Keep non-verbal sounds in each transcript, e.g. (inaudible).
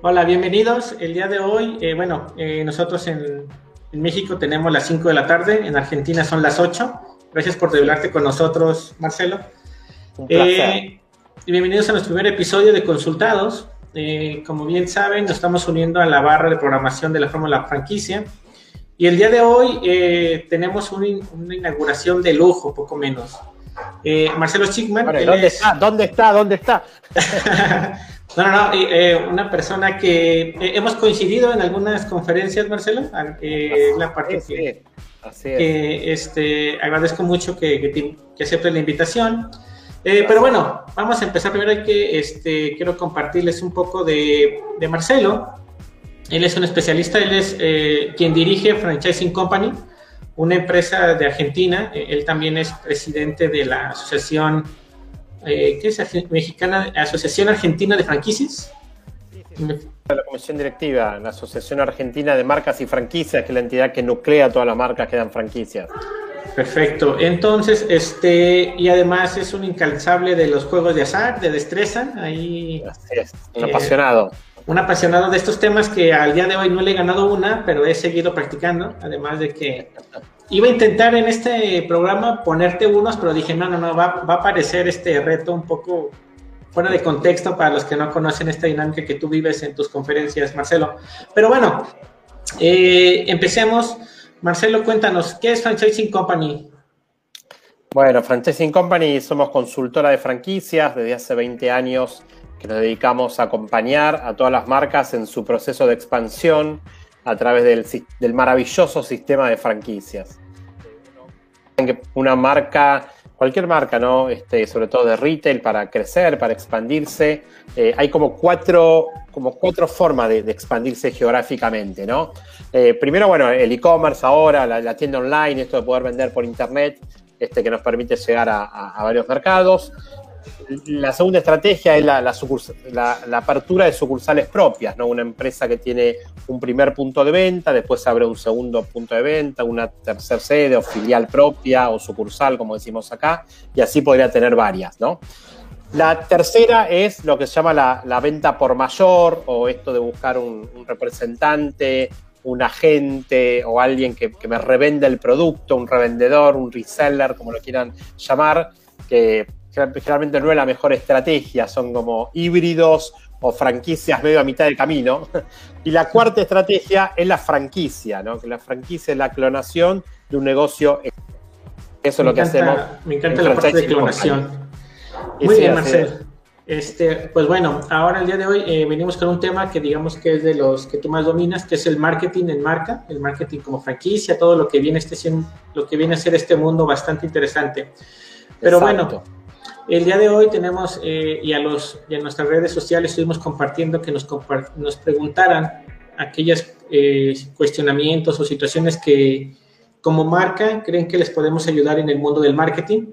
Hola, bienvenidos. El día de hoy, eh, bueno, eh, nosotros en, México tenemos las 5 de la tarde, en Argentina son las 8. Gracias por revelarte con nosotros, Marcelo. Eh, bienvenidos a nuestro primer episodio de Consultados. como bien saben, nos estamos uniendo a la barra de programación de la Fórmula Franquicia. Y el día de hoy tenemos una, inauguración de lujo, poco menos. Marcelo Schickman. ¿Dónde está? ¿Dónde está? ¿Dónde está? (laughs) No, no, no, eh, una persona que eh, hemos coincidido en algunas conferencias, Marcelo, eh, la parte que, este, agradezco mucho que, que, acepte la invitación. pero bueno, vamos a empezar primero que este, quiero compartirles un poco de, de Marcelo. Él es un especialista, él es quien dirige Franchising Company, una empresa de Argentina. él también es presidente de la Asociación eh, ¿qué es Mexicana, Asociación Argentina de Franquicias? La Comisión Directiva, la Asociación Argentina de Marcas y Franquicias, que es la entidad que nuclea todas las marcas que dan franquicias. Perfecto. Entonces, este, y además es un incansable de los juegos de azar, de destreza. Ahí, un apasionado. Un apasionado de estos temas que al día de hoy no le he ganado una, pero he seguido practicando. Además de que Iba a intentar en este programa ponerte unos, pero dije, no, no, no, va, a parecer este reto un poco fuera de contexto para los que no conocen esta dinámica que tú vives en tus conferencias, Marcelo. Pero bueno, eh, empecemos. Marcelo, cuéntanos, ¿qué es Franchising Company? Bueno, Franchising Company somos consultora de franquicias desde hace 20 años que nos dedicamos a acompañar a todas las marcas en su proceso de expansión a través del, del maravilloso sistema de franquicias una marca, cualquier marca, ¿no? Este, sobre todo de retail, para crecer, para expandirse, eh, hay como cuatro, como cuatro formas de, expandirse geográficamente, ¿no? Eh, primero, bueno, el e-commerce ahora, la, tienda online, esto de poder vender por internet, este, que nos permite llegar a varios mercados. La segunda estrategia es la, apertura de sucursales propias, ¿no? Una empresa que tiene un primer punto de venta, después abre un segundo punto de venta, una tercera sede o filial propia o sucursal, como decimos acá, y así podría tener varias, ¿no? La tercera es lo que se llama la, venta por mayor o esto de buscar un, representante, un agente o alguien que, que, me revenda el producto, un revendedor, un reseller, como lo quieran llamar, que generalmente no es la mejor estrategia, son como híbridos o franquicias medio a mitad de camino. (laughs) Y la cuarta estrategia es la franquicia, ¿no? que la franquicia es la clonación de un negocio. Eso es lo que hacemos. Me encanta la parte de clonación. Muy bien, Marcel. Este, pues bueno, ahora el día de hoy eh, venimos con un tema que digamos que es de los que tú más dominas, que es el marketing en marca, el marketing como franquicia, todo lo que viene, este, lo que viene a ser este mundo bastante interesante. Pero bueno, el día de hoy tenemos, eh, y, a los, y en nuestras redes sociales estuvimos compartiendo que nos, nos preguntaran aquellos eh, cuestionamientos o situaciones que como marca creen que les podemos ayudar en el mundo del marketing.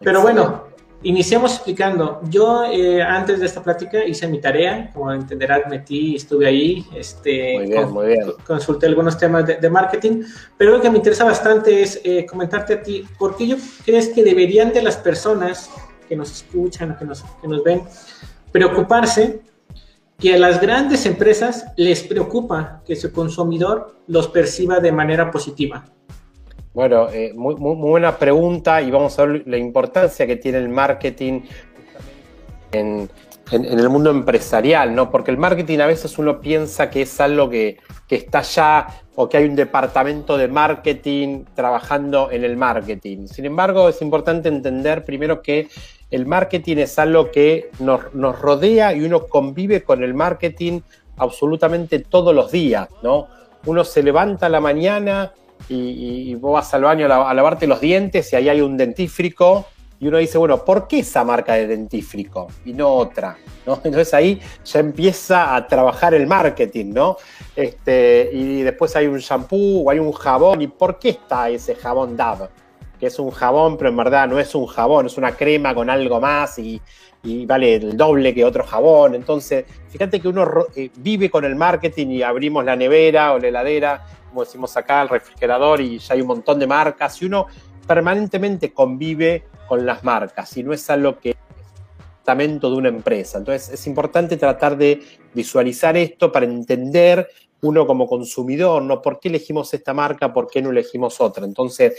Pero bueno, iniciamos explicando. Yo eh, antes de esta plática hice mi tarea, como entenderás, metí, estuve ahí, este, muy bien, muy bien. consulté algunos temas de, marketing, pero lo que me interesa bastante es comentarte a ti, ¿por qué yo crees que deberían de las personas que nos escuchan, que nos, que nos ven, preocuparse que a las grandes empresas les preocupa que su consumidor los perciba de manera positiva. Bueno, eh, muy, buena pregunta y vamos a ver la importancia que tiene el marketing en, en, el mundo empresarial, ¿no? Porque el marketing a veces uno piensa que es algo que, que está ya o que hay un departamento de marketing trabajando en el marketing. Sin embargo, es importante entender primero que el marketing es algo que nos, nos, rodea y uno convive con el marketing absolutamente todos los días, ¿no? Uno se levanta a la mañana y, vos vas al baño a, lavarte los dientes y ahí hay un dentífrico y uno dice, bueno, ¿por qué esa marca de dentífrico y no otra? ¿no? (laughs) Entonces ahí ya empieza a trabajar el marketing, ¿no? Este, y después hay un shampoo o hay un jabón, ¿y por qué está ese jabón Dove? Que es un jabón, pero en verdad no es un jabón, es una crema con algo más y, vale el doble que otro jabón. Entonces, fíjate que uno eh, vive con el marketing y abrimos la nevera o la heladera, como decimos acá, el refrigerador y ya hay un montón de marcas y uno permanentemente convive con las marcas y no es algo que de una empresa. Entonces es importante tratar de visualizar esto para entender uno como consumidor, ¿no? ¿Por qué elegimos esta marca? ¿Por qué no elegimos otra? Entonces,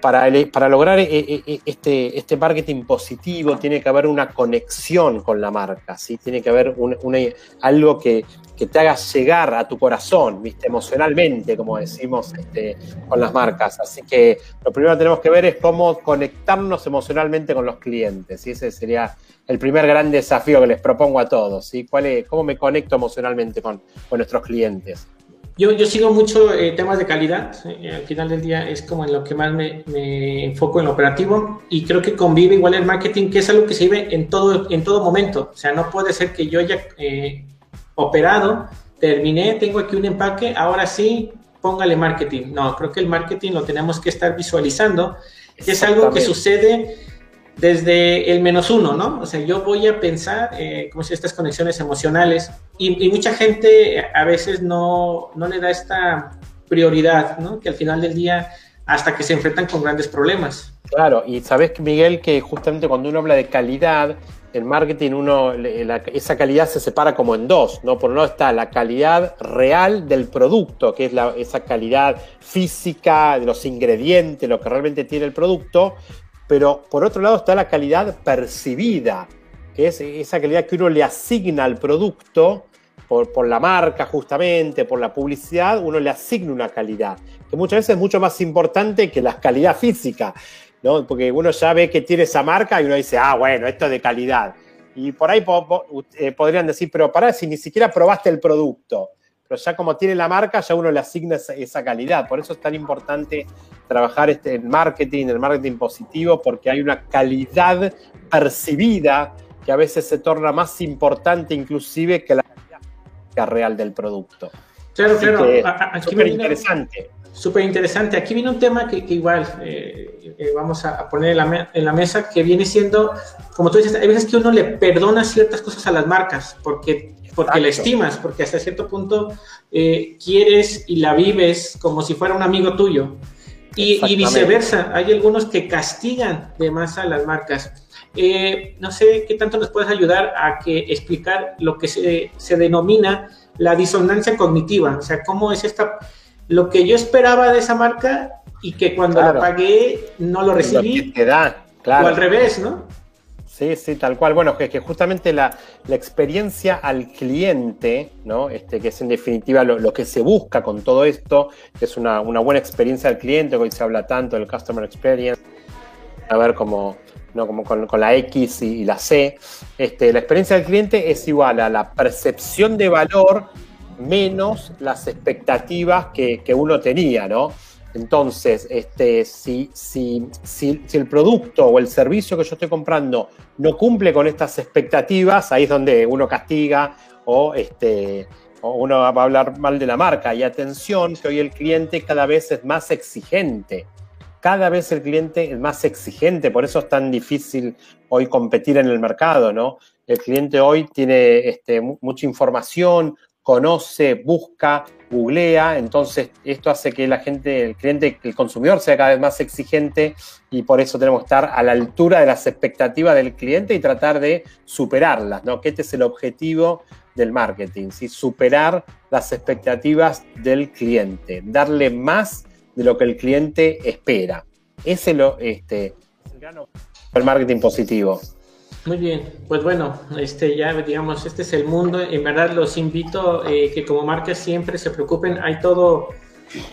para, lograr eh, eh, eh, este, este marketing positivo tiene que haber una conexión con la marca, ¿sí? Tiene que haber algo que, te haga llegar a tu corazón. Emocionalmente, como decimos este, con las marcas. Así que lo primero que tenemos que ver es cómo conectarnos emocionalmente con los clientes, y Ese sería el primer gran desafío que les propongo a todos, ¿sí? ¿Cuál es, ¿Cómo me conecto emocionalmente con, con nuestros clientes? Yo, yo sigo mucho eh, temas de calidad, eh, al final del día es como en lo que más me, me, enfoco en lo operativo y creo que convive igual el marketing, que es algo que se vive en todo, en todo momento, o sea, no puede ser que yo haya eh, operado, terminé, tengo aquí un empaque, ahora sí, póngale marketing. No, creo que el marketing lo tenemos que estar visualizando, es algo que sucede desde el menos uno, ¿no? O sea, yo voy a pensar, eh, como si estas conexiones emocionales, y, mucha gente a veces no, no, le da esta prioridad, ¿no? Que al final del día, hasta que se enfrentan con grandes problemas. Claro, y sabes, Miguel, que justamente cuando uno habla de calidad, en marketing uno, esa calidad se separa como en dos, ¿no? Por un lado está la calidad real del producto, que es la, esa calidad física de los ingredientes, lo que realmente tiene el producto, pero por otro lado está la calidad percibida, que es esa calidad que uno le asigna al producto por, la marca justamente, por la publicidad, uno le asigna una calidad, que muchas veces es mucho más importante que la calidad física, ¿no? porque uno ya ve que tiene esa marca y uno dice, ah, bueno, esto es de calidad. Y por ahí eh, podrían decir, pero para si ni siquiera probaste el producto pero ya como tiene la marca, ya uno le asigna esa, calidad. Por eso es tan importante trabajar este, el marketing, el marketing positivo, porque hay una calidad percibida que a veces se torna más importante inclusive que la calidad real del producto. Claro, claro. Súper interesante. Súper interesante. Aquí viene un tema que, igual eh, eh, vamos a poner en la, en la, mesa, que viene siendo, como tú dices, hay veces que uno le perdona ciertas cosas a las marcas, porque porque la estimas, porque hasta cierto punto eh, quieres y la vives como si fuera un amigo tuyo. Y, viceversa, hay algunos que castigan de más a las marcas. Eh, no sé qué tanto nos puedes ayudar a que explicar lo que se, se, denomina la disonancia cognitiva, o sea, cómo es esta, lo que yo esperaba de esa marca y que cuando la pagué no lo recibí. da, claro. O al revés, ¿no? Sí, sí, tal cual. Bueno, que, que justamente la, experiencia al cliente, ¿no? Este, que es en definitiva lo, que se busca con todo esto, que es una, buena experiencia al cliente, hoy se habla tanto del customer experience, a ver cómo, ¿no? como con, la X y, la C. Este, la experiencia del cliente es igual a la percepción de valor menos las expectativas que, que uno tenía, ¿no? Entonces, este, si, si, si, el producto o el servicio que yo estoy comprando no cumple con estas expectativas, ahí es donde uno castiga o, este, uno va a hablar mal de la marca. Y atención, que hoy el cliente cada vez es más exigente. Cada vez el cliente es más exigente, por eso es tan difícil hoy competir en el mercado, ¿no? El cliente hoy tiene este, mucha información, conoce, busca, googlea, entonces esto hace que la gente, el cliente, el consumidor sea cada vez más exigente y por eso tenemos que estar a la altura de las expectativas del cliente y tratar de superarlas, ¿no? Que este es el objetivo del marketing, ¿sí? superar las expectativas del cliente, darle más de lo que el cliente espera. Ese lo, este, es el gran el marketing positivo. Muy bien, pues bueno, este ya digamos, este es el mundo. En verdad los invito eh, que como marcas siempre se preocupen. Hay todo,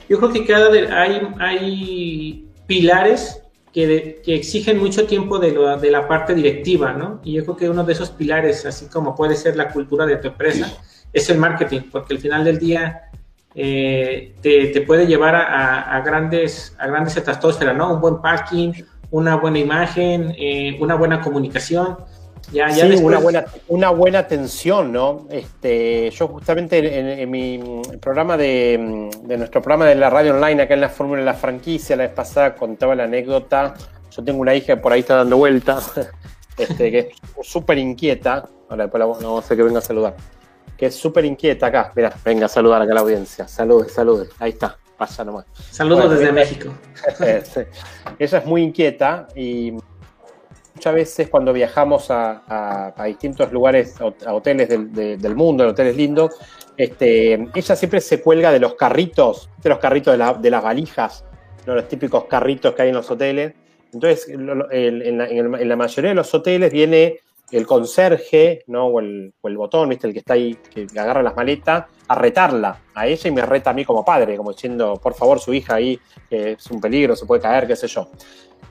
yo creo que cada hay, hay pilares que, que exigen mucho tiempo de, lo, de, la parte directiva, ¿no? Y yo creo que uno de esos pilares, así como puede ser la cultura de tu empresa, es el marketing, porque al final del día eh, te, te, puede llevar a, a, grandes a grandes estratosferas, ¿no? Un buen packing, una buena imagen, eh, una buena comunicación. Ya, ya sí, una, buena, una buena atención, ¿no? Este, yo justamente en, mi programa de, nuestro programa de la radio online, acá en la Fórmula de la Franquicia, la vez pasada contaba la anécdota. Yo tengo una hija que por ahí está dando vuelta, (laughs) este, que es súper inquieta. Ahora después la, vamos a hacer que venga a saludar. Que es súper inquieta acá. Mira, venga a saludar acá a la audiencia. Salude, salude. Ahí está pasa nomás. Saludos desde México. Ella (laughs) es muy inquieta y muchas veces cuando viajamos a, distintos lugares, a hoteles del, mundo, hoteles lindos, este, ella siempre se cuelga de los carritos, de los carritos de, las valijas, los típicos carritos que hay en los hoteles. Entonces, en la, mayoría de los hoteles viene el conserje, ¿no? O el, botón, ¿viste? El que está ahí, que agarra las maletas, a retarla a ella y me reta a mí como padre, como diciendo, por favor, su hija ahí es un peligro, se puede caer, qué sé yo.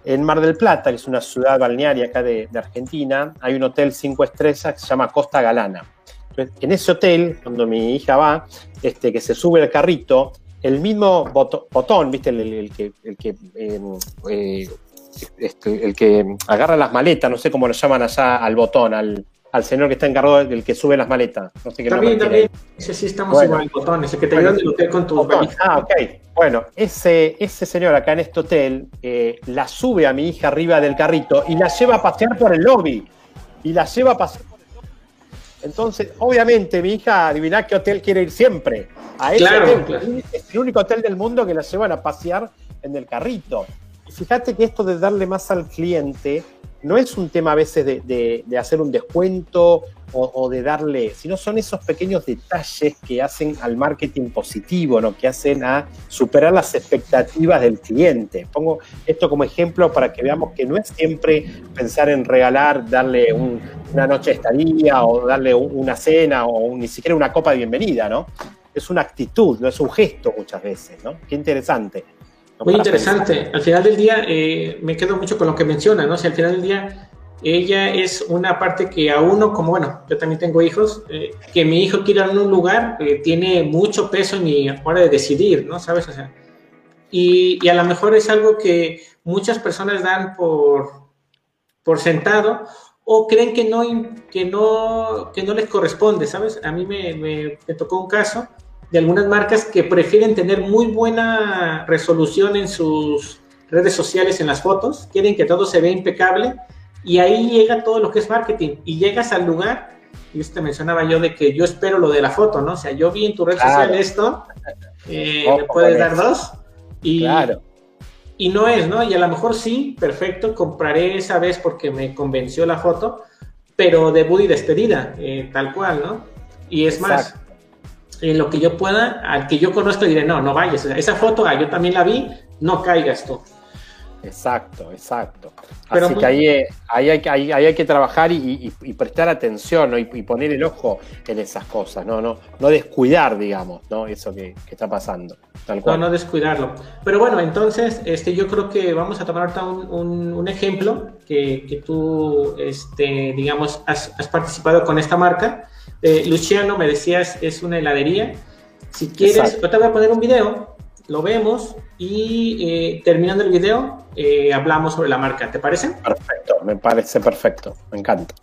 En Mar del Plata, que es una ciudad balnearia acá de, Argentina, hay un hotel cinco estrellas que se llama Costa Galana. en ese hotel, cuando mi hija va, este, que se sube el carrito, el mismo botón, ¿viste? El, que, el que em, eh, este, el que agarra las maletas, no sé cómo lo llaman allá al botón, al, señor que está encargado del que sube las maletas. No sé qué también, también. Ese sí estamos igual, el botón, ese que te ayuda del hotel con tu Ah, ok. Bueno, ese, ese señor acá en este hotel eh, la sube a mi hija arriba del carrito y la lleva a pasear por el lobby. Y la lleva a pasear por el lobby. Entonces, obviamente, mi hija, adivina qué hotel quiere ir siempre. A ese hotel. Es el único hotel del mundo que la llevan a pasear en el carrito fíjate que esto de darle más al cliente no es un tema a veces de, hacer un descuento o, de darle, sino son esos pequeños detalles que hacen al marketing positivo, ¿no? que hacen a superar las expectativas del cliente. Pongo esto como ejemplo para que veamos que no es siempre pensar en regalar, darle una noche de estadía o darle una cena o ni siquiera una copa de bienvenida, ¿no? Es una actitud, no es un gesto muchas veces, ¿no? Qué interesante. Muy interesante. Al final del día, eh, me quedo mucho con lo que menciona, ¿no? Si al final del día, ella es una parte que a uno, como bueno, yo también tengo hijos, eh, que mi hijo quiera ir a un lugar, eh, tiene mucho peso en mi hora de decidir, ¿no? ¿Sabes? O sea, y, y, a lo mejor es algo que muchas personas dan por, por sentado o creen que no, que, no, que no les corresponde, ¿sabes? A mí me, me, me tocó un caso de algunas marcas que prefieren tener muy buena resolución en sus redes sociales, en las fotos, quieren que todo se vea impecable y ahí llega todo lo que es marketing y llegas al lugar y esto te mencionaba yo de que yo espero lo de la foto, ¿no? O sea, yo vi en tu red social esto, eh, me puedes dar dos y, claro. y no es, ¿no? Y a lo mejor sí, perfecto, compraré esa vez porque me convenció la foto, pero debut y despedida, eh, tal cual, ¿no? Y es más, en lo que yo pueda, al que yo conozco diré, no, no vayas. esa foto, ah, yo también la vi, no caigas tú. Exacto, exacto. Así que ahí, ahí, hay, ahí, hay, que trabajar y, prestar atención ¿no? y, poner el ojo en esas cosas, no, no, no descuidar, digamos, ¿no? eso que, está pasando. Tal cual. No, no descuidarlo. Pero bueno, entonces este, yo creo que vamos a tomar ahorita un, un, ejemplo que, que, tú, este, digamos, has, has participado con esta marca eh, Luciano, me decías, es una heladería. Si quieres, yo te voy a poner un video, lo vemos y eh, terminando el video eh, hablamos sobre la marca. ¿Te parece? Perfecto, me parece perfecto, me encanta.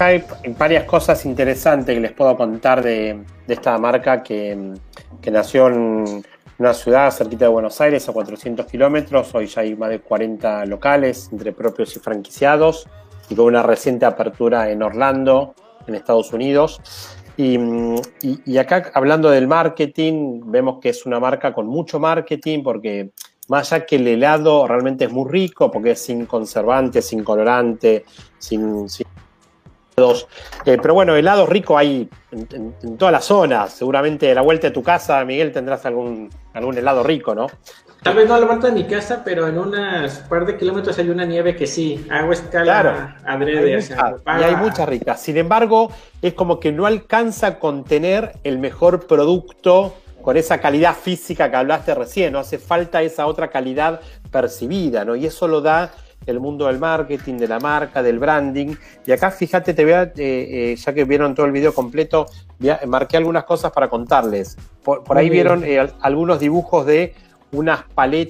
Hay varias cosas interesantes que les puedo contar de, esta marca que, que, nació en una ciudad cerquita de Buenos Aires, a 400 kilómetros. Hoy ya hay más de 40 locales entre propios y franquiciados y con una reciente apertura en Orlando, en Estados Unidos. Y, acá hablando del marketing, vemos que es una marca con mucho marketing porque más allá que el helado realmente es muy rico porque es sin conservante, sin colorante, sin... sin eh, pero bueno, helado rico hay en, en, todas las zonas. Seguramente a la vuelta de tu casa, Miguel, tendrás algún, algún helado rico, ¿no? Tal vez no a la vuelta de mi casa, pero en unas par de kilómetros hay una nieve que sí, hago escala claro, adrede. y hay mucha rica. Sin embargo, es como que no alcanza a contener el mejor producto con esa calidad física que hablaste recién, no hace falta esa otra calidad percibida, ¿no? Y eso lo da el mundo del marketing, de la marca, del branding. Y acá, fíjate, te veo, eh, eh, ya que vieron todo el video completo, marqué algunas cosas para contarles. Por, ahí vieron eh, algunos dibujos de unas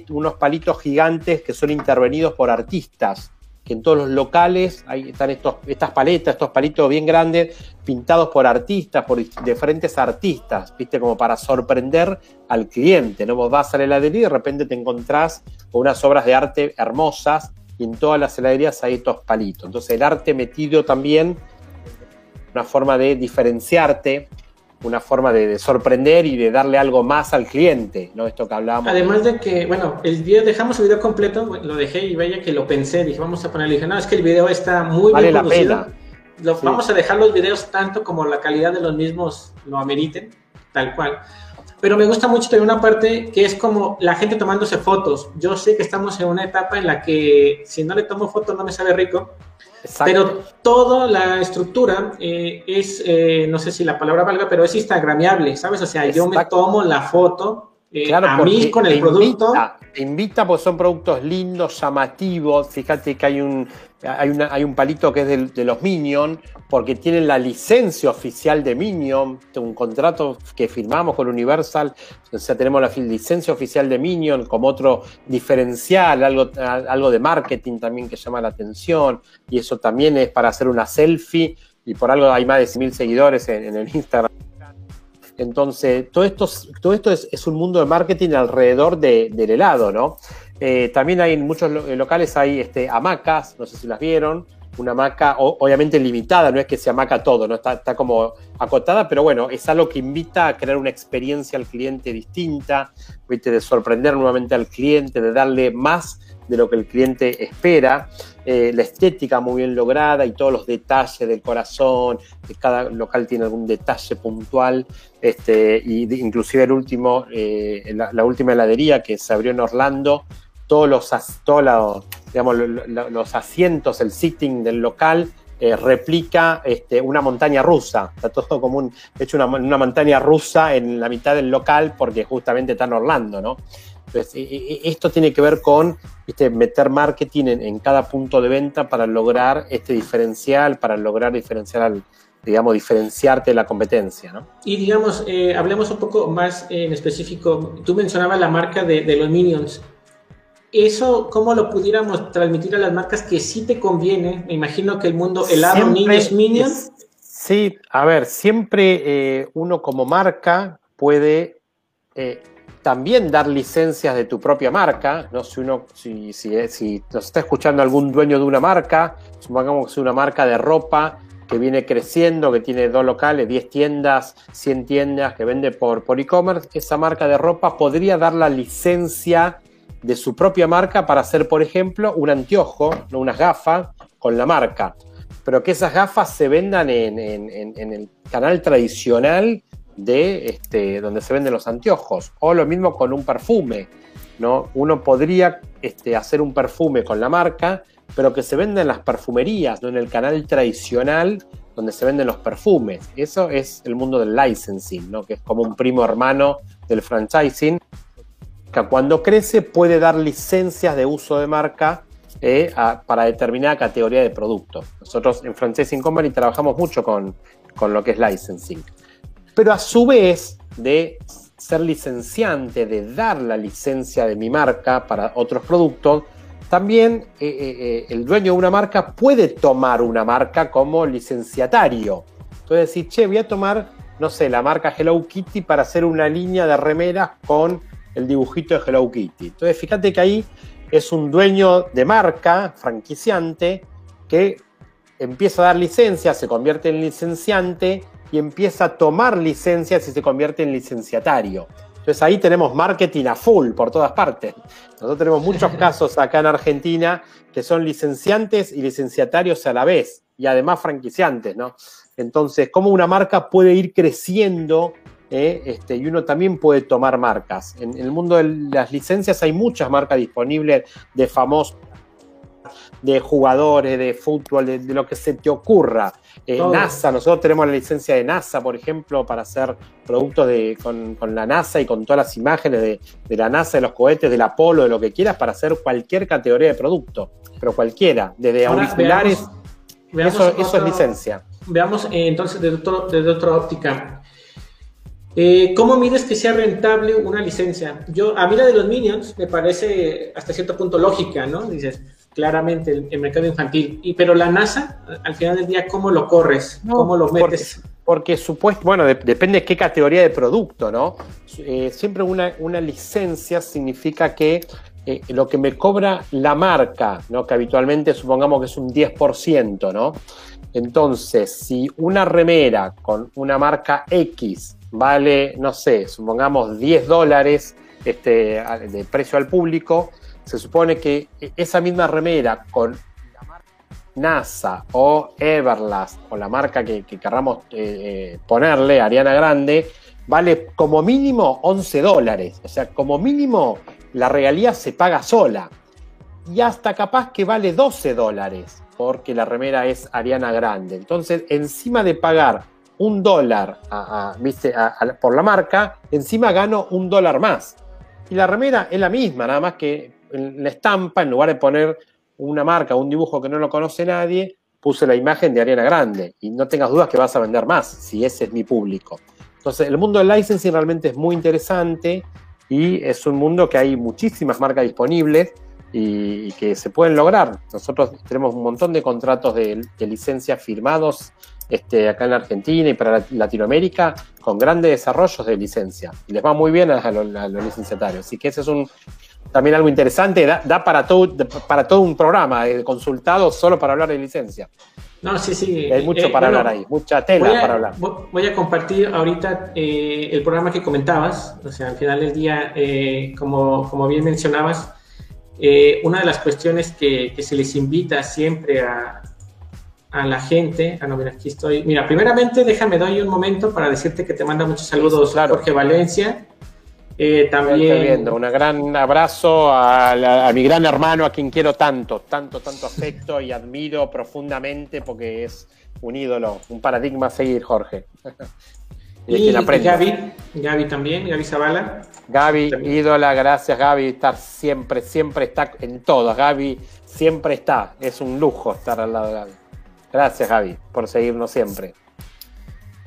unos palitos gigantes que son intervenidos por artistas, que en todos los locales ahí están estos, estas paletas, estos palitos bien grandes, pintados por artistas, por diferentes artistas, ¿viste? Como para sorprender al cliente, ¿no? Vos vas a la heladería y de repente te encontrás con unas obras de arte hermosas y en todas las heladerías hay estos palitos. Entonces el arte metido también, una forma de diferenciarte una forma de, sorprender y de darle algo más al cliente, ¿no? Esto que hablábamos. Además de que, bueno, el día dejamos el video completo, lo dejé y vaya que lo pensé, dije, vamos a ponerle, dije, no, es que el video está muy vale bien producido. La pena. Vamos a dejar los videos tanto como la calidad de los mismos lo ameriten, tal cual. Pero me gusta mucho tener una parte que es como la gente tomándose fotos. Yo sé que estamos en una etapa en la que si no le tomo fotos no me sabe rico. Pero toda la estructura eh, es, eh, no sé si la palabra valga, pero es instagramiable, ¿sabes? O sea, yo me tomo la foto eh, a mí con el producto. Invita porque son productos lindos, llamativos. Fíjate que hay un, hay, una, hay un palito que es de, los Minion, porque tienen la licencia oficial de Minion, un contrato que firmamos con Universal, o sea, tenemos la licencia oficial de Minion como otro diferencial, algo, algo de marketing también que llama la atención, y eso también es para hacer una selfie, y por algo hay más de 100.000 seguidores en, el Instagram. Entonces, todo esto, todo esto es, un mundo de marketing alrededor del helado, ¿no? Eh, también hay en muchos locales hay este, hamacas, no sé si las vieron, una hamaca obviamente limitada, no es que se hamaca todo, ¿no? Está, como acotada, pero bueno, es algo que invita a crear una experiencia al cliente distinta, de sorprender nuevamente al cliente, de darle más de lo que el cliente espera, eh, la estética muy bien lograda y todos los detalles del corazón, que cada local tiene algún detalle puntual, este, y inclusive el último, eh, la, última heladería que se abrió en Orlando, todos los, todos digamos, los asientos, el sitting del local, eh, replica este, una montaña rusa. Está todo como un, hecho una, una, montaña rusa en la mitad del local porque justamente está en Orlando, ¿no? Entonces, e, e, esto tiene que ver con meter marketing en, cada punto de venta para lograr este diferencial, para lograr diferenciar al, digamos, diferenciarte de la competencia, ¿no? Y digamos, eh, hablemos un poco más en específico. Tú mencionabas la marca de, de los Minions eso, ¿cómo lo pudiéramos transmitir a las marcas que sí te conviene? Me imagino que el mundo helado, niños, minions. Sí, a ver, siempre eh, uno como marca puede eh, también dar licencias de tu propia marca, ¿no? Si uno, si, si, si nos está escuchando algún dueño de una marca, supongamos que es una marca de ropa que viene creciendo, que tiene dos locales, 10 tiendas, 100 tiendas, que vende por, por e-commerce, esa marca de ropa podría dar la licencia de su propia marca para hacer, por ejemplo, un anteojo, ¿no? unas gafas con la marca. Pero que esas gafas se vendan en, el canal tradicional de este, donde se venden los anteojos. O lo mismo con un perfume. ¿no? Uno podría este, hacer un perfume con la marca, pero que se venda en las perfumerías, no en el canal tradicional donde se venden los perfumes. Eso es el mundo del licensing, ¿no? que es como un primo hermano del franchising que cuando crece puede dar licencias de uso de marca eh, para determinada categoría de producto. Nosotros en Franchising Company trabajamos mucho con, con lo que es licensing. Pero a su vez de ser licenciante, de dar la licencia de mi marca para otros productos, también eh, eh, el dueño de una marca puede tomar una marca como licenciatario. Entonces decir, che, voy a tomar, no sé, la marca Hello Kitty para hacer una línea de remeras con el dibujito de Hello Kitty. Entonces, fíjate que ahí es un dueño de marca, franquiciante, que empieza a dar licencias, se convierte en licenciante y empieza a tomar licencias y se convierte en licenciatario. Entonces ahí tenemos marketing a full por todas partes. Nosotros tenemos muchos (laughs) casos acá en Argentina que son licenciantes y licenciatarios a la vez y además franquiciantes, ¿no? Entonces, ¿cómo una marca puede ir creciendo ¿eh? este, y uno también puede tomar marcas. En, el mundo de las licencias hay muchas marcas disponibles de famosos, de jugadores, de fútbol, de, lo que se te ocurra. Eh, NASA, nosotros tenemos la licencia de NASA, por ejemplo, para hacer productos de, con, la NASA y con todas las imágenes de, la NASA, de los cohetes, del Apolo, de lo que quieras, para hacer cualquier categoría de producto, pero cualquiera, desde auriculares. eso, es licencia. Veamos eh, entonces desde, desde otra óptica. Eh, ¿Cómo mides que sea rentable una licencia? Yo, a mí la de los Minions me parece hasta cierto punto lógica, ¿no? Dices, claramente el, mercado infantil. Y, pero la NASA, al final del día, ¿cómo lo corres? ¿Cómo lo metes? Porque, supuesto, bueno, depende de qué categoría de producto, ¿no? Eh, siempre una, una, licencia significa que eh, lo que me cobra la marca, ¿no? Que habitualmente supongamos que es un 10%, ¿no? Entonces, si una remera con una marca X vale, no sé, supongamos 10 dólares este, de precio al público, se supone que esa misma remera con NASA o Everlast o la marca que, queramos eh, eh, ponerle, Ariana Grande, vale como mínimo 11 dólares. O sea, como mínimo la regalía se paga sola. Y hasta capaz que vale 12 dólares porque la remera es Ariana Grande. Entonces, encima de pagar un dólar por la marca, encima gano un dólar más. Y la remera es la misma, nada más que la estampa, en lugar de poner una marca, un dibujo que no lo conoce nadie, puse la imagen de Ariana Grande. Y no tengas dudas que vas a vender más, si ese es mi público. Entonces, el mundo del licensing realmente es muy interesante y es un mundo que hay muchísimas marcas disponibles y, que se pueden lograr. Nosotros tenemos un montón de contratos de, de licencias firmados este, acá en Argentina y para Latinoamérica con grandes desarrollos de licencia. Y les va muy bien a los, licenciatarios. Así que ese es un, también algo interesante, da, para, todo, para todo un programa de consultado solo para hablar de licencia. No, sí, sí. Hay mucho eh, para hablar ahí, mucha tela para hablar. Voy a compartir ahorita eh, el programa que comentabas, o sea, al final del día, eh, como, como bien mencionabas, una de las cuestiones que, que, se les invita siempre a, a la gente. Ah, no, mira, aquí estoy. Mira, primeramente déjame doy un momento para decirte que te manda muchos saludos Jorge Valencia. Eh, también. Viendo. Un gran abrazo a, mi gran hermano, a quien quiero tanto, tanto, tanto afecto y admiro profundamente porque es un ídolo, un paradigma a seguir, Jorge. (laughs) y, Gaby, Gaby también, Gaby Zavala. Gaby, ídola, gracias Gaby, estar siempre, siempre está en todo. Gaby siempre está, es un lujo estar al lado de Gaby. Gracias, Javi, por seguirnos siempre.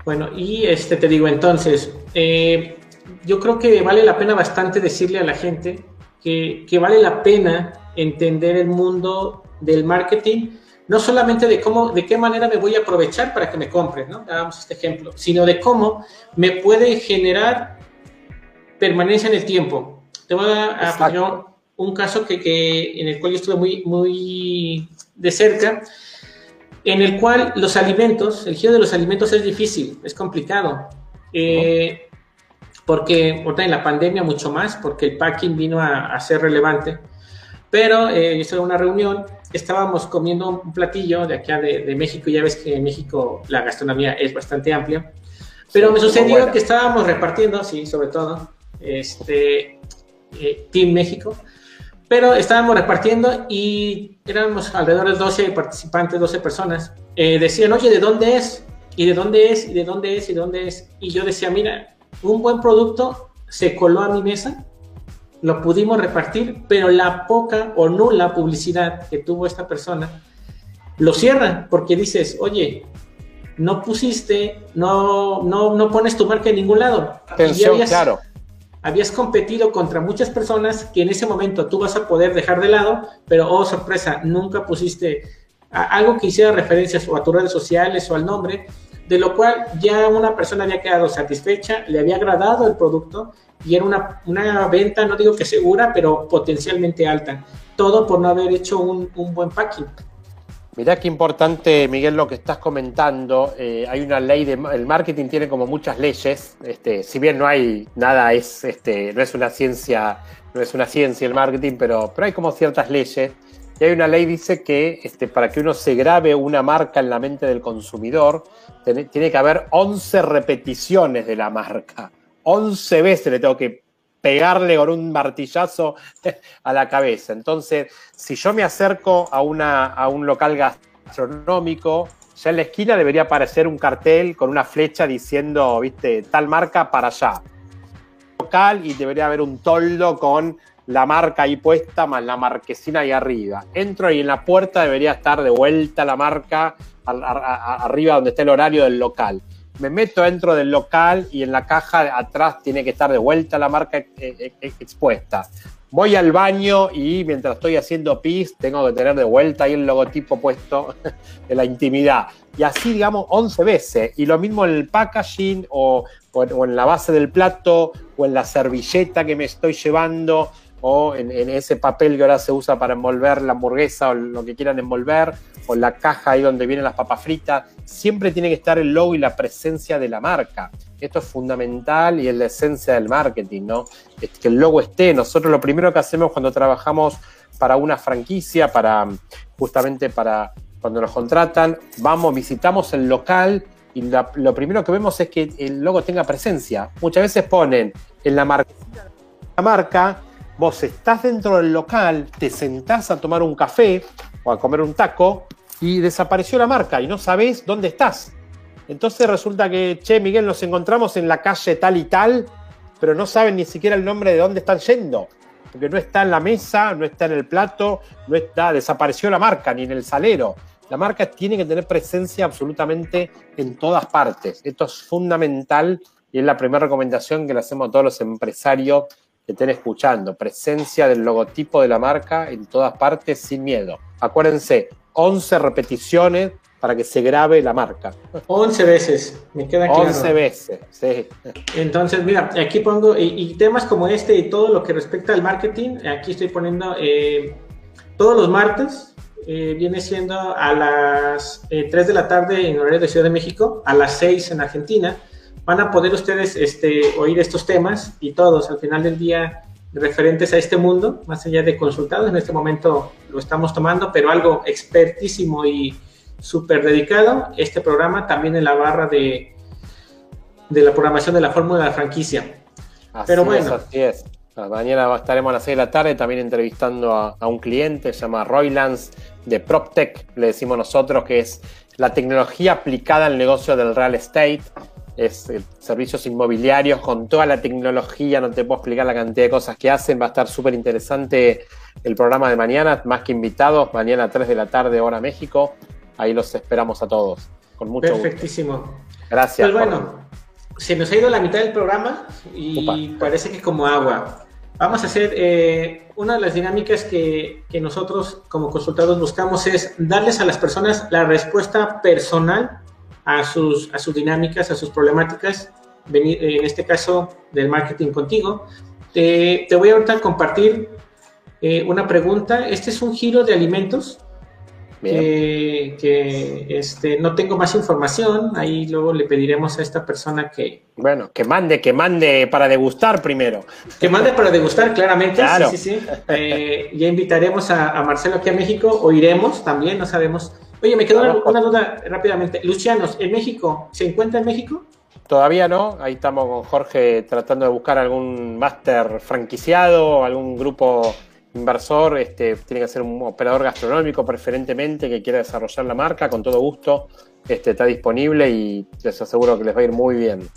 Bueno, y este te digo entonces, eh, yo creo que vale la pena bastante decirle a la gente que, vale la pena entender el mundo del marketing, no solamente de cómo, de qué manera me voy a aprovechar para que me compren, ¿no? Damos este ejemplo, sino de cómo me puede generar permanencia en el tiempo. Te voy a poner un caso que, que, en el cual yo estuve muy, muy de cerca en el cual los alimentos, el giro de los alimentos es difícil, es complicado. Eh, porque en la pandemia mucho más, porque el packing vino a, ser relevante. Pero eh, yo estaba en una reunión, estábamos comiendo un platillo de aquí de, de, México, ya ves que en México la gastronomía es bastante amplia. Pero me sucedió que estábamos repartiendo, sí, sobre todo, este, eh, Team México, pero estábamos repartiendo y éramos alrededor de 12 participantes, 12 personas. Eh, decían, oye, ¿de dónde es? ¿Y de dónde es? ¿Y de dónde es? ¿Y de dónde es? Y yo decía, mira, un buen producto se coló a mi mesa, lo pudimos repartir, pero la poca o nula publicidad que tuvo esta persona lo cierra porque dices, oye, no pusiste, no, no, no pones tu marca en ningún lado. Atención, claro habías competido contra muchas personas que en ese momento tú vas a poder dejar de lado, pero oh sorpresa, nunca pusiste algo que hiciera referencias o a tus redes sociales o al nombre, de lo cual ya una persona había quedado satisfecha, le había agradado el producto y era una, una venta, no digo que segura, pero potencialmente alta. Todo por no haber hecho un, un buen packing. Mirá qué importante, Miguel, lo que estás comentando. Eh, hay una ley de el marketing tiene como muchas leyes. Este, si bien no hay nada, es este, no es una ciencia, no es una ciencia el marketing, pero, pero hay como ciertas leyes. Y hay una ley dice que este, para que uno se grabe una marca en la mente del consumidor, tiene, tiene que haber 11 repeticiones de la marca. 11 veces le tengo que pegarle con un martillazo (laughs) a la cabeza. Entonces, si yo me acerco a, una, a un local gastronómico, ya en la esquina debería aparecer un cartel con una flecha diciendo, viste, tal marca para allá. Local y debería haber un toldo con la marca ahí puesta más la marquesina ahí arriba. Entro y en la puerta debería estar de vuelta la marca arriba donde está el horario del local me meto dentro del local y en la caja atrás tiene que estar de vuelta la marca eh, eh, expuesta. Voy al baño y mientras estoy haciendo pis tengo que tener de vuelta ahí el logotipo puesto (laughs) de la intimidad. Y así, digamos, 11 veces. Y lo mismo en el packaging o, o en la base del plato o en la servilleta que me estoy llevando. O en, ese papel que ahora se usa para envolver la hamburguesa o lo que quieran envolver, o la caja ahí donde vienen las papas fritas, siempre tiene que estar el logo y la presencia de la marca. Esto es fundamental y es la esencia del marketing, ¿no? que el logo esté. Nosotros lo primero que hacemos cuando trabajamos para una franquicia, para justamente para cuando nos contratan, vamos, visitamos el local y lo primero que vemos es que el logo tenga presencia. Muchas veces ponen en la marca, la marca vos estás dentro del local, te sentás a tomar un café o a comer un taco y desapareció la marca y no sabés dónde estás. Entonces resulta que, che, Miguel, nos encontramos en la calle tal y tal, pero no saben ni siquiera el nombre de dónde están yendo. Porque no está en la mesa, no está en el plato, no está, desapareció la marca, ni en el salero. La marca tiene que tener presencia absolutamente en todas partes. Esto es fundamental y es la primera recomendación que le hacemos a todos los empresarios que estén escuchando. Presencia del logotipo de la marca en todas partes sin miedo. Acuérdense, 11 repeticiones para que se grabe la marca. 11 veces, me queda claro. 11 veces, sí. Entonces, mira, aquí pongo, y, temas como este y todo lo que respecta al marketing, aquí estoy poniendo eh, todos los martes, eh, viene siendo a las 3 eh, de la tarde en horario de Ciudad de México, a las 6 en Argentina, van a poder ustedes este, oír estos temas y todos al final del día referentes a este mundo, más allá de consultados, en este momento lo estamos tomando, pero algo expertísimo y súper dedicado, este programa también en la barra de, de la programación de la fórmula de la franquicia. pero bueno. así es. Mañana estaremos a las 6 de la tarde también entrevistando a, a un cliente, se llama Roylands de PropTech, le decimos nosotros, que es la tecnología aplicada al negocio del real estate es eh, servicios inmobiliarios. Con toda la tecnología, no te puedo explicar la cantidad de cosas que hacen, va a estar súper interesante el programa de mañana, más que invitados, mañana a 3 de la tarde, hora México, ahí los esperamos a todos, con mucho Perfectísimo. Gracias. Pues bueno, se nos ha ido la mitad del programa y parece que como agua. Vamos a hacer eh, una de las dinámicas que, que nosotros como consultados buscamos es darles a las personas la respuesta personal a sus, a sus dinámicas, a sus problemáticas, en este caso del marketing contigo. Te, te voy a ahorita compartir eh, una pregunta. Este es un giro de alimentos. que este, no tengo más información, ahí luego le pediremos a esta persona que... Bueno, que mande, que mande para degustar primero. Que mande para degustar, claramente. Claro. Sí, sí, sí. Eh, ya invitaremos a, a, Marcelo aquí a México, o iremos también, no sabemos Oye, me quedó una, duda rápidamente. Lucianos, ¿en México? ¿Se encuentra en México? Todavía no, ahí estamos con Jorge tratando de buscar algún máster franquiciado, algún grupo inversor, este, tiene que ser un operador gastronómico preferentemente que quiera desarrollar la marca, con todo gusto, este, está disponible y les aseguro que les va a ir muy bien.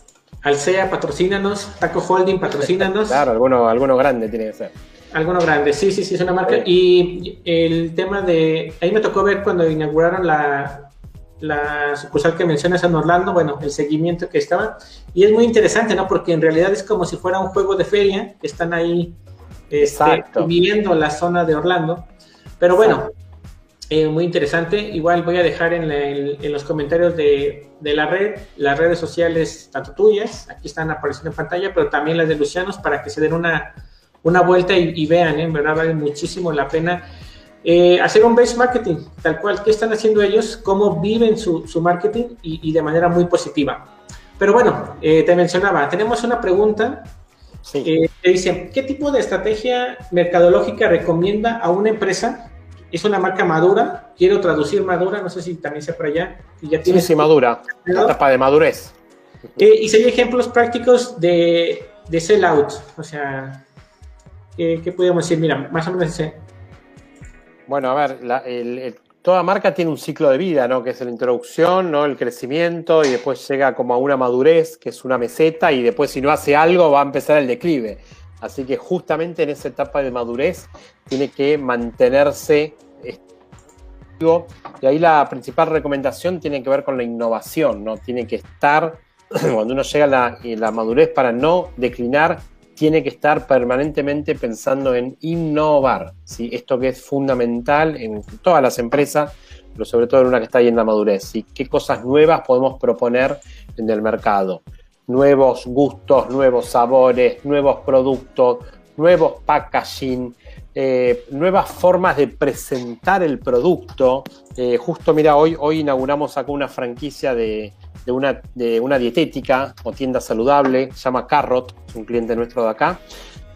Alsea, patrocínanos, Taco Holding, patrocínanos. (laughs) claro, alguno, alguno grande tiene que ser. Alguno grande, sí, sí, sí, es una marca. Y el tema de. Ahí me tocó ver cuando inauguraron la, la sucursal que mencionas en Orlando, bueno, el seguimiento que estaba. Y es muy interesante, ¿no? Porque en realidad es como si fuera un juego de feria, que están ahí este, viviendo la zona de Orlando. Pero bueno, eh, muy interesante. Igual voy a dejar en, en, los comentarios de, de, la red las redes sociales, tanto tuyas, aquí están apareciendo en pantalla, pero también las de Lucianos, para que se den una una vuelta y, vean, ¿eh? en verdad vale muchísimo la pena eh, hacer un base marketing, tal cual, qué están haciendo ellos, cómo viven su, marketing y, de manera muy positiva. Pero bueno, eh, te mencionaba, tenemos una pregunta que dice, ¿qué tipo de estrategia mercadológica recomienda a una empresa? Es una marca madura, quiero traducir madura, no sé si también sea para allá. Y ya sí, sí, madura, la etapa de madurez. y sería ejemplos prácticos de, de sell out, o sea, ¿qué, podríamos decir? Mira, más o menos ese. Bueno, a ver, toda marca tiene un ciclo de vida, ¿no? Que es la introducción, ¿no? El crecimiento y después llega como a una madurez, que es una meseta, y después si no hace algo va a empezar el declive. Así que justamente en esa etapa de madurez tiene que mantenerse y ahí la principal recomendación tiene que ver con la innovación, ¿no? Tiene que estar, (clears throat) cuando uno llega a la, la madurez, para no declinar tiene que estar permanentemente pensando en innovar. ¿sí? Esto que es fundamental en todas las empresas, pero sobre todo en una que está ahí en la madurez. ¿sí? ¿Qué cosas nuevas podemos proponer en el mercado? Nuevos gustos, nuevos sabores, nuevos productos, nuevos packaging, eh, nuevas formas de presentar el producto. Eh, justo, mira, hoy, hoy inauguramos acá una franquicia de, una, de una dietética o tienda saludable, se llama Carrot, es un cliente nuestro de acá.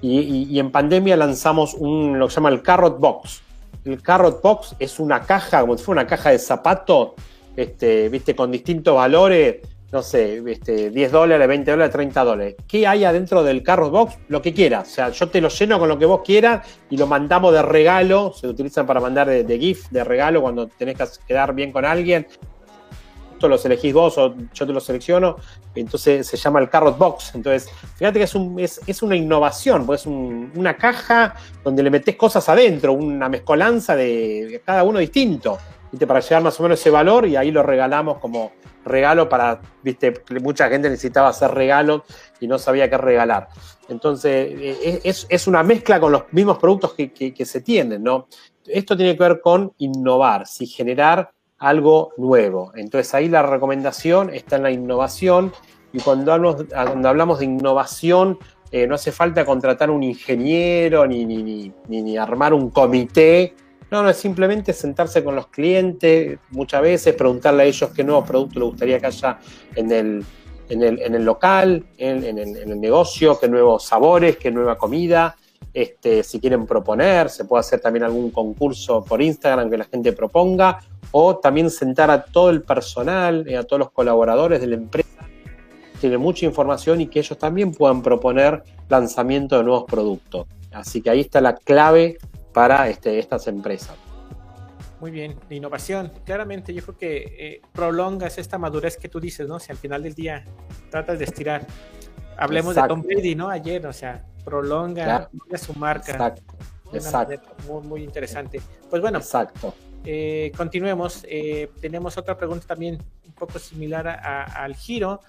Y, en pandemia lanzamos un, lo que se llama el Carrot Box. El Carrot Box es una caja, como si fuera una caja de zapato, este, viste, con distintos valores no sé, este, 10 dólares, 20 dólares, 30 dólares. ¿Qué hay adentro del carro box? Lo que quieras. O sea, yo te lo lleno con lo que vos quieras y lo mandamos de regalo. Se utilizan para mandar de, GIF, de regalo, cuando tenés que quedar bien con alguien. Esto los elegís vos o yo te lo selecciono. Entonces se llama el Carrot Box. Entonces, fíjate que es, es, una innovación, pues es una caja donde le metés cosas adentro, una mezcolanza de cada uno distinto. Para llegar más o menos ese valor y ahí lo regalamos como regalo para, viste, mucha gente necesitaba hacer regalos y no sabía qué regalar. Entonces, eh, es, una mezcla con los mismos productos que, se tienen, ¿no? Esto tiene que ver con innovar, si generar algo nuevo. Entonces, ahí la recomendación está en la innovación y cuando hablamos, cuando hablamos de innovación, eh, no hace falta contratar un ingeniero ni, ni, ni armar un comité no, no, es simplemente sentarse con los clientes, muchas veces preguntarle a ellos qué nuevo producto les gustaría que haya en el, en el, local, en, el, negocio, qué nuevos sabores, qué nueva comida. Este, si quieren proponer, se puede hacer también algún concurso por Instagram que la gente proponga, o también sentar a todo el personal, y a todos los colaboradores de la empresa, tiene mucha información y que ellos también puedan proponer lanzamiento de nuevos productos. Así que ahí está la clave para este, estas empresas. Muy bien, innovación. Claramente yo creo que eh, prolongas esta madurez que tú dices, ¿no? Si al final del día tratas de estirar. Hablemos de Tom Brady, ¿no? Ayer, o sea, prolonga su marca. Exacto. Muy, muy, interesante. Pues bueno. Exacto. Eh, continuemos. Eh, tenemos otra pregunta también un poco similar al giro.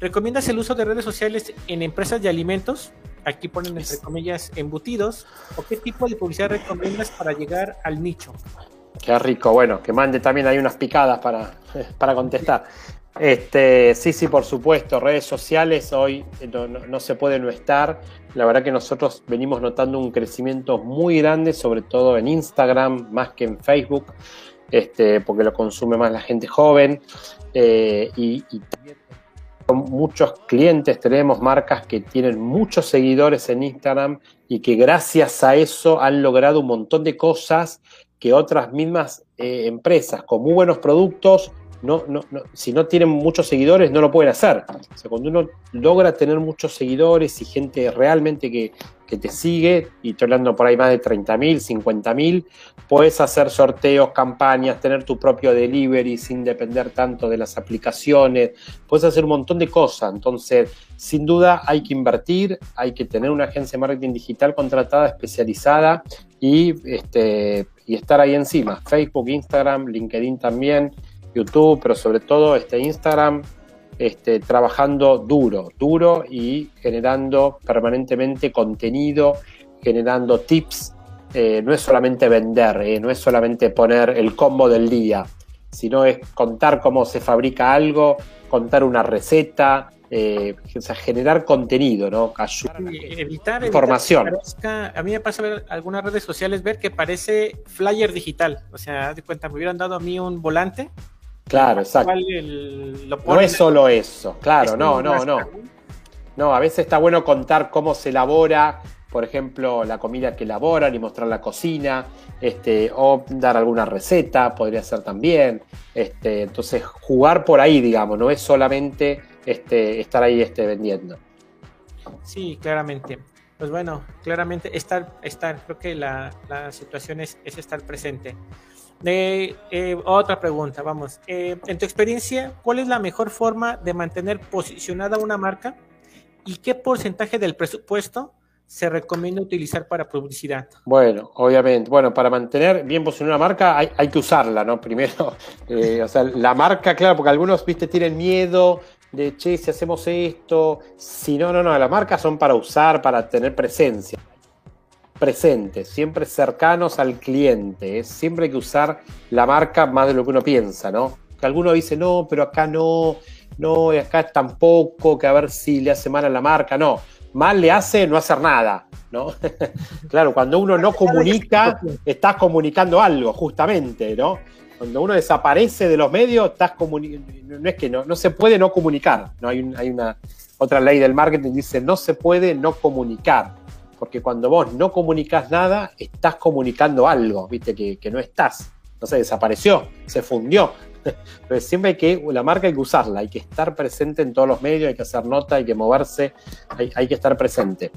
¿Recomiendas el uso de redes sociales en empresas de alimentos? Aquí ponen entre comillas embutidos. ¿O qué tipo de publicidad recomiendas para llegar al nicho? Qué rico, bueno, que mande también hay unas picadas para, (laughs) para contestar. Este, sí, sí, por supuesto, redes sociales hoy no, se puede no estar. La verdad que nosotros venimos notando un crecimiento muy grande, sobre todo en Instagram, más que en Facebook, este, porque lo consume más la gente joven. Eh, y, y muchos clientes, tenemos marcas que tienen muchos seguidores en Instagram y que gracias a eso han logrado un montón de cosas que otras mismas eh, empresas con muy buenos productos no, no, si no tienen muchos seguidores, no lo pueden hacer. O sea, cuando uno logra tener muchos seguidores y gente realmente que, te sigue, y estoy hablando por ahí más de 30.000, 50.000, puedes hacer sorteos, campañas, tener tu propio delivery sin depender tanto de las aplicaciones, puedes hacer un montón de cosas. Entonces, sin duda hay que invertir, hay que tener una agencia de marketing digital contratada, especializada y, este, y estar ahí encima. Facebook, Instagram, LinkedIn también YouTube, pero sobre todo este Instagram, este, trabajando duro, duro y generando permanentemente contenido, generando tips. Eh, no es solamente vender, eh, no es solamente poner el combo del día, sino es contar cómo se fabrica algo, contar una receta, eh, o sea, generar contenido, ¿no? evitar información. a mí me pasa ver algunas redes sociales ver que parece flyer digital. O sea, de cuenta, me hubieran dado a mí un volante Claro, exacto. no es solo eso, claro, no, no, no. No, a veces está bueno contar cómo se elabora, por ejemplo, la comida que elaboran y mostrar la cocina, este, o dar alguna receta, podría ser también. Este, entonces, jugar por ahí, digamos, no es solamente este, estar ahí este, vendiendo. Sí, claramente. Pues bueno, claramente estar, estar, creo que la, la situación es, es estar presente. Eh, otra pregunta, vamos. Eh, en tu experiencia, ¿cuál es la mejor forma de mantener posicionada una marca y qué porcentaje del presupuesto se recomienda utilizar para publicidad? Bueno, obviamente, bueno, para mantener bien posicionada una marca hay, que usarla, ¿no? (laughs) Primero, eh, o sea, la marca, claro, porque algunos, viste, tienen miedo de, che, si hacemos esto, si no, no, no, las marcas son para usar, para tener presencia presentes, siempre cercanos al cliente. ¿eh? Siempre hay que usar la marca más de lo que uno piensa, ¿no? Que alguno dice, no, pero acá no, no, y acá tampoco, que a ver si le hace mal a la marca. No, mal le hace no hacer nada, ¿no? (laughs) claro, cuando uno no comunica, estás comunicando algo, justamente, ¿no? Cuando uno desaparece de los medios, estás no es que no, no se puede no comunicar, ¿no? Hay, hay una otra ley del marketing dice, no se puede no comunicar, porque cuando vos no comunicas nada, estás comunicando algo, viste, que, que no estás, no se desapareció, se fundió, (laughs) pero siempre hay que, la marca hay que usarla, hay que estar presente en todos los medios, hay que hacer nota, hay que moverse, hay, que estar presente.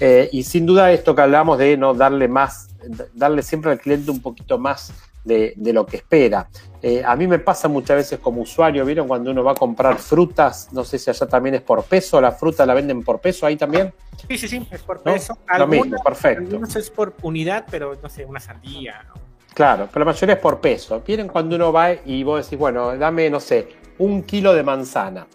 Eh, y sin duda esto que hablamos de no darle más, darle siempre al cliente un poquito más de, lo que espera. Eh, a mí me pasa muchas veces como usuario, ¿vieron? Cuando uno va a comprar frutas, no sé si allá también es por peso, la fruta la venden por peso ahí también. Sí, sí, sí, es por peso. lo mismo, perfecto. sé es por unidad, pero no sé, una sandía. Claro, pero la mayoría es por peso. Vienen cuando uno va y vos decís, bueno, dame, no sé, un kilo de manzana.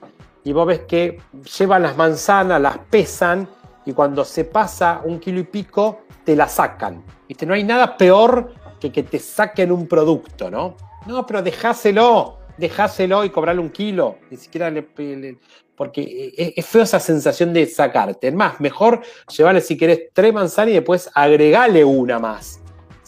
Y vos ves que llevan las manzanas, las pesan y cuando se pasa un kilo y pico, te la sacan. ¿Viste? No hay nada peor que te saquen un producto, ¿no? No, pero dejáselo, dejáselo y cobrarle un kilo. Ni siquiera le, porque es, feo esa sensación de sacarte. Es más, mejor llevarle si querés tres manzanas y después agregarle una más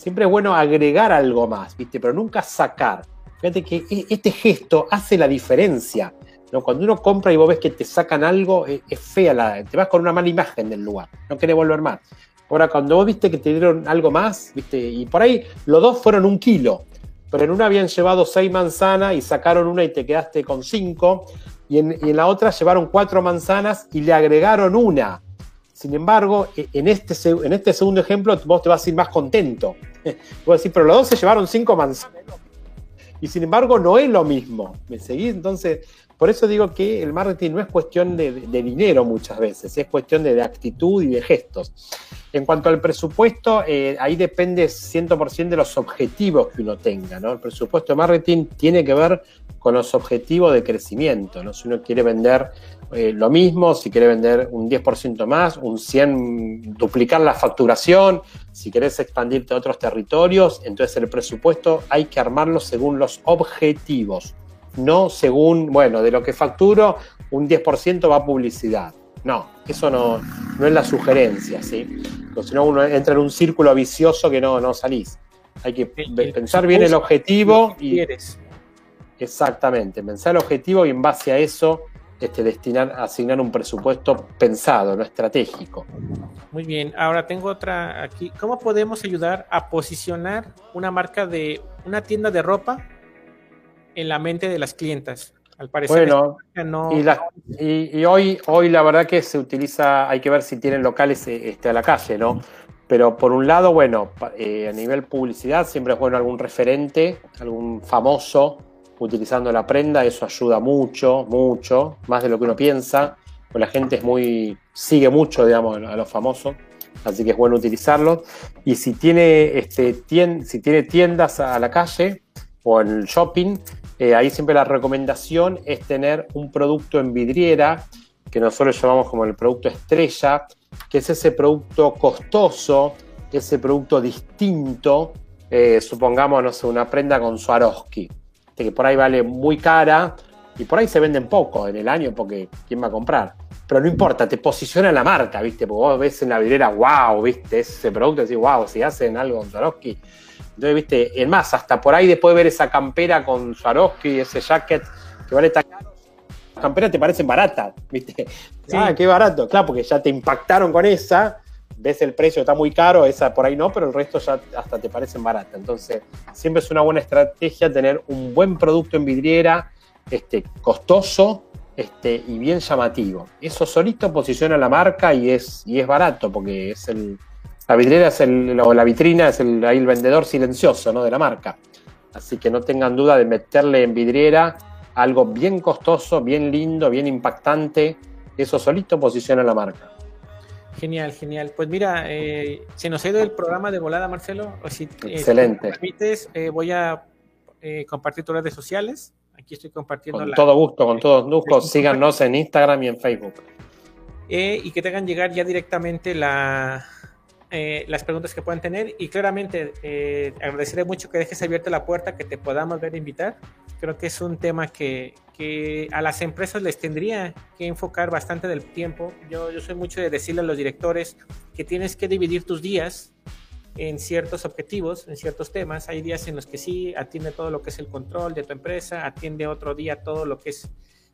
siempre es bueno agregar algo más, ¿viste? Pero nunca sacar. Fíjate que e, este gesto hace la diferencia. ¿no? Cuando uno compra y vos ves que te sacan algo, es, fea la. Te vas con una mala imagen del lugar. No querés volver más. Ahora, cuando vos viste que te dieron algo más, ¿viste? Y por ahí los dos fueron un kilo. Pero en una habían llevado seis manzanas y sacaron una y te quedaste con cinco. Y en, la otra llevaron cuatro manzanas y le agregaron una. Sin embargo, e, en este, en este segundo ejemplo vos te vas a ir más contento. (laughs) Vos decir, pero los dos se llevaron cinco manzanas. Y sin embargo, no es lo mismo. ¿Me seguís? Entonces, por eso digo que el marketing no es cuestión de, dinero muchas veces, es cuestión de, actitud y de gestos. En cuanto al presupuesto, eh, ahí depende 100% de los objetivos que uno tenga. ¿no? El presupuesto de marketing tiene que ver con los objetivos de crecimiento. ¿no? Si uno quiere vender eh, lo mismo, si quiere vender un 10% más, un 100, duplicar la facturación, si querés expandirte a otros territorios, entonces el presupuesto hay que armarlo según los objetivos, no según, bueno, de lo que facturo, un 10% va a publicidad. No, eso no, no es la sugerencia, ¿sí? Porque si no, uno entra en un círculo vicioso que no, no salís. Hay que pensar bien el objetivo y. Exactamente, pensar el objetivo y en base a eso este, destinar, asignar un presupuesto pensado, no estratégico. Muy bien, ahora tengo otra aquí. ¿Cómo podemos ayudar a posicionar una marca de una tienda de ropa en la mente de las clientas? Al parecer, bueno, no, y, hoy, hoy la verdad que se utiliza, hay que ver si tienen locales eh, este, a la calle, ¿no? Pero por un lado, bueno, eh, a nivel publicidad siempre es bueno algún referente, algún famoso utilizando la prenda, eso ayuda mucho, mucho, más de lo que uno piensa, pues la gente es muy, sigue mucho, digamos, a los famosos, así que es bueno utilizarlo. Y si tiene, este, si tiene tiendas a la calle o en el shopping, eh, ahí siempre la recomendación es tener un producto en vidriera, que nosotros llamamos como el producto estrella, que es ese producto costoso, ese producto distinto, eh, supongamos, no sé, una prenda con Swarovski que por ahí vale muy cara y por ahí se venden poco en el año porque ¿quién va a comprar? Pero no importa, te posiciona la marca, ¿viste? Porque vos ves en la vidriera, wow, ¿viste? Ese producto, decís, wow, si hacen algo con Swarovski. Entonces, ¿viste? En más, hasta por ahí después de ver esa campera con Swarovski, ese jacket que vale tan caro, las camperas te parecen baratas, ¿viste? Ah, qué barato. Claro, porque ya te impactaron con esa ves el precio está muy caro, esa por ahí no, pero el resto ya hasta te parecen barata. Entonces, siempre es una buena estrategia tener un buen producto en vidriera, este, costoso este, y bien llamativo. Eso solito posiciona la marca y es, y es barato, porque es el, la vidriera es el, o la vitrina es el, ahí el vendedor silencioso ¿no? de la marca. Así que no tengan duda de meterle en vidriera algo bien costoso, bien lindo, bien impactante. Eso solito posiciona la marca. Genial, genial. Pues mira, eh, se nos ha ido el programa de volada, Marcelo. si, eh, Excelente. permites, eh, voy a compartir tus redes sociales. Aquí estoy compartiendo. Con todo gusto, con todo gusto. (laughs) Síganos en Instagram y en Facebook. y que te hagan llegar ya directamente la, eh, las preguntas que puedan tener y claramente eh, agradeceré mucho que dejes abierta la puerta, que te podamos ver e invitar. Creo que es un tema que, que, a las empresas les tendría que enfocar bastante del tiempo. Yo, yo soy mucho de decirle a los directores que tienes que dividir tus días en ciertos objetivos, en ciertos temas. Hay días en los que sí atiende todo lo que es el control de tu empresa, atiende otro día todo lo que es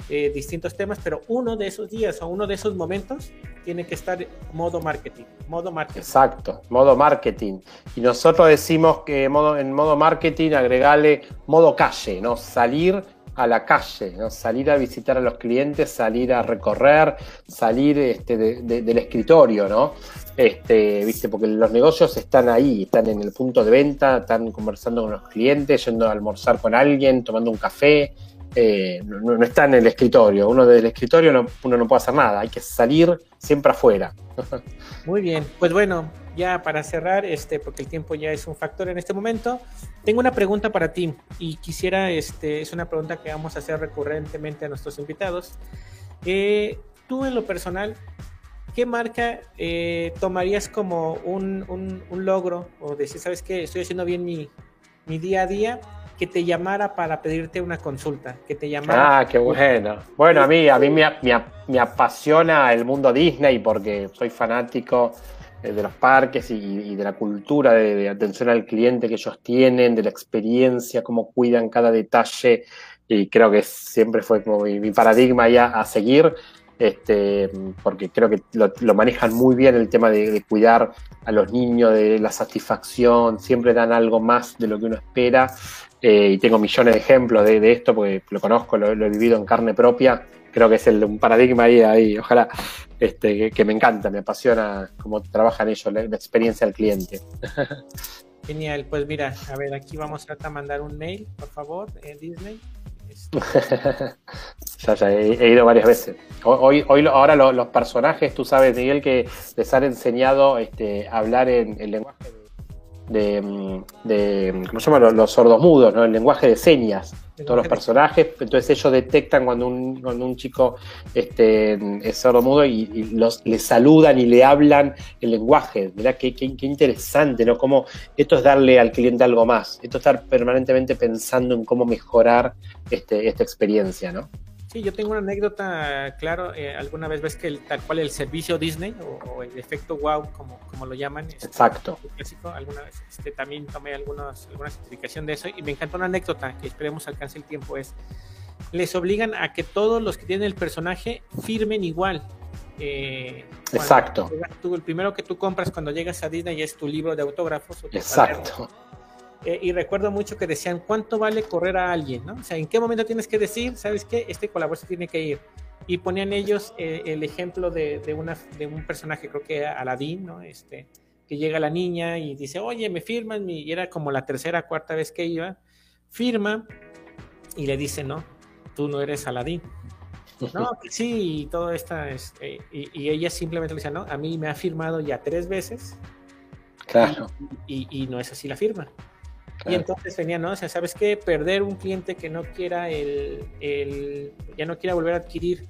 eh, distintos temas, pero uno de esos días o uno de esos momentos tiene que estar modo marketing, modo marketing. Exacto, modo marketing. Y nosotros decimos que modo, en modo marketing agregarle modo calle, ¿no? Salir a la calle, ¿no? salir a visitar a los clientes, salir a recorrer, salir este, del escritorio, ¿no? Este, ¿viste? Porque los negocios están ahí, están en el punto de venta, están conversando con los clientes, yendo a almorzar con alguien, tomando un café, eh, no, está en el escritorio. Uno del escritorio no, uno no puede hacer nada, hay que salir siempre afuera. (laughs) Muy bien, pues bueno, ya para cerrar, este, porque el tiempo ya es un factor en este momento, tengo una pregunta para ti y quisiera, este, es una pregunta que vamos a hacer recurrentemente a nuestros invitados. Eh, tú en lo personal, ¿qué marca eh, tomarías como un, un, logro o decir, sabes que estoy haciendo bien mi, mi día a día? Que te llamara para pedirte una consulta, que te llamara. Ah, qué bueno. Bueno, a mí, a mí me, me, apasiona el mundo Disney porque soy fanático eh, de los parques y, de la cultura de, atención al cliente que ellos tienen, de la experiencia, cómo cuidan cada detalle y creo que siempre fue como mi, paradigma ya a seguir. Este, porque creo que lo, manejan muy bien el tema de, cuidar a los niños, de la satisfacción, siempre dan algo más de lo que uno espera eh, y tengo millones de ejemplos de, esto porque lo conozco, lo, he vivido en carne propia. Creo que es el, un paradigma ahí, ahí ojalá, este, que, me encanta, me apasiona cómo trabajan ellos, la, experiencia del cliente. (laughs) Genial, pues mira, a ver, aquí vamos a mandar un mail, por favor, en Disney. (laughs) ya, ya, he, ido varias veces. Hoy, hoy ahora los personajes, tú sabes, Miguel, que les han enseñado este, hablar en el lenguaje de de, de ¿cómo se llama? Los, sordomudos, ¿no? El lenguaje de señas de todos los personajes. Entonces ellos detectan cuando un, cuando un chico este, es sordomudo y, y los, le saludan y le hablan el lenguaje. Mirá qué, qué, interesante, ¿no? Como esto es darle al cliente algo más. Esto es estar permanentemente pensando en cómo mejorar este, esta experiencia, ¿no? Sí, yo tengo una anécdota, claro, eh, alguna vez ves que el, tal cual el servicio Disney o, el efecto wow, como, como lo llaman, este, exacto. Clásico, alguna vez este, también tomé algunas, alguna certificación de eso y me encantó una anécdota que esperemos alcance el tiempo, es, les obligan a que todos los que tienen el personaje firmen igual. Eh, exacto. el primero que tú compras cuando llegas a Disney es tu libro de autógrafos. exacto. Eh, y recuerdo mucho que decían, ¿cuánto vale correr a alguien? ¿no? O sea, ¿en qué momento tienes que decir, sabes qué, este colaborador tiene que ir? Y ponían ellos eh, el ejemplo de, de, una, de un personaje, creo que Aladín, ¿no? Este, que llega la niña y dice, oye, me firman, y era como la tercera, cuarta vez que iba, firma y le dice, no, tú no eres Aladín. (laughs) No, sí, y todo esta, este, y, y, ella simplemente le dice, no, a mí me ha firmado ya tres veces. Claro. Y, y no es así la firma. Y entonces venía, ¿no? O sea, ¿sabes qué? Perder un cliente que no quiera el, el ya no quiera volver a adquirir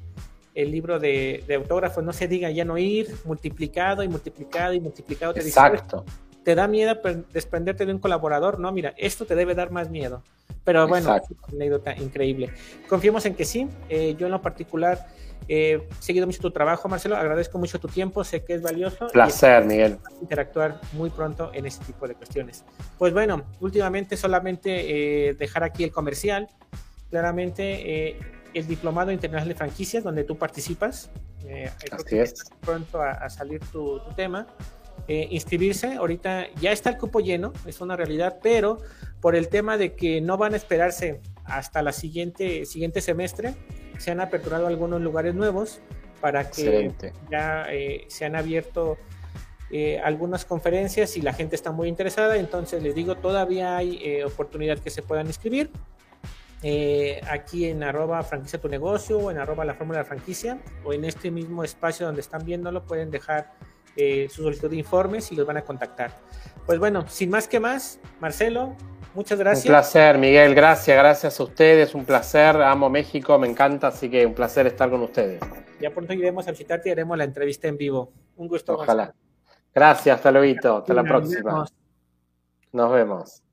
el libro de, de autógrafos, no se diga ya no ir, multiplicado y multiplicado y multiplicado. Te Exacto. Te da miedo desprenderte de un colaborador, no, mira, esto te debe dar más miedo. Pero bueno, anécdota increíble. Confiemos en que sí. Eh, yo en lo particular he seguido mucho tu trabajo, Marcelo. Agradezco mucho tu tiempo. Sé que es valioso. Placer, Miguel. Interactuar muy pronto en este tipo de cuestiones. Pues bueno, últimamente solamente eh, dejar aquí el comercial. Claramente, eh, el Diplomado Internacional de Franquicias, donde tú participas. Así es. Pronto a, salir tu, tu tema. Inscribirse. Ahorita ya está el cupo lleno, es una realidad, pero por el tema de que no van a esperarse hasta la siguiente siguiente semestre, se han aperturado algunos lugares nuevos para que ya eh, se han abierto eh, algunas conferencias y la gente está muy interesada. Entonces les digo, todavía hay eh, oportunidad que se puedan inscribir. aquí en arroba franquicia tu negocio o en arroba la fórmula franquicia o en este mismo espacio donde están viéndolo pueden dejar su solicitud de informes y los van a contactar. Pues bueno, sin más que más, Marcelo, Muchas gracias. Un placer, Miguel. Gracias, gracias a ustedes. Un placer. Amo México, me encanta, así que un placer estar con ustedes. Ya pronto iremos a visitarte y haremos la entrevista en vivo. Un gusto. Ojalá. Gracias, hasta luego. Hasta la próxima. Nos vemos.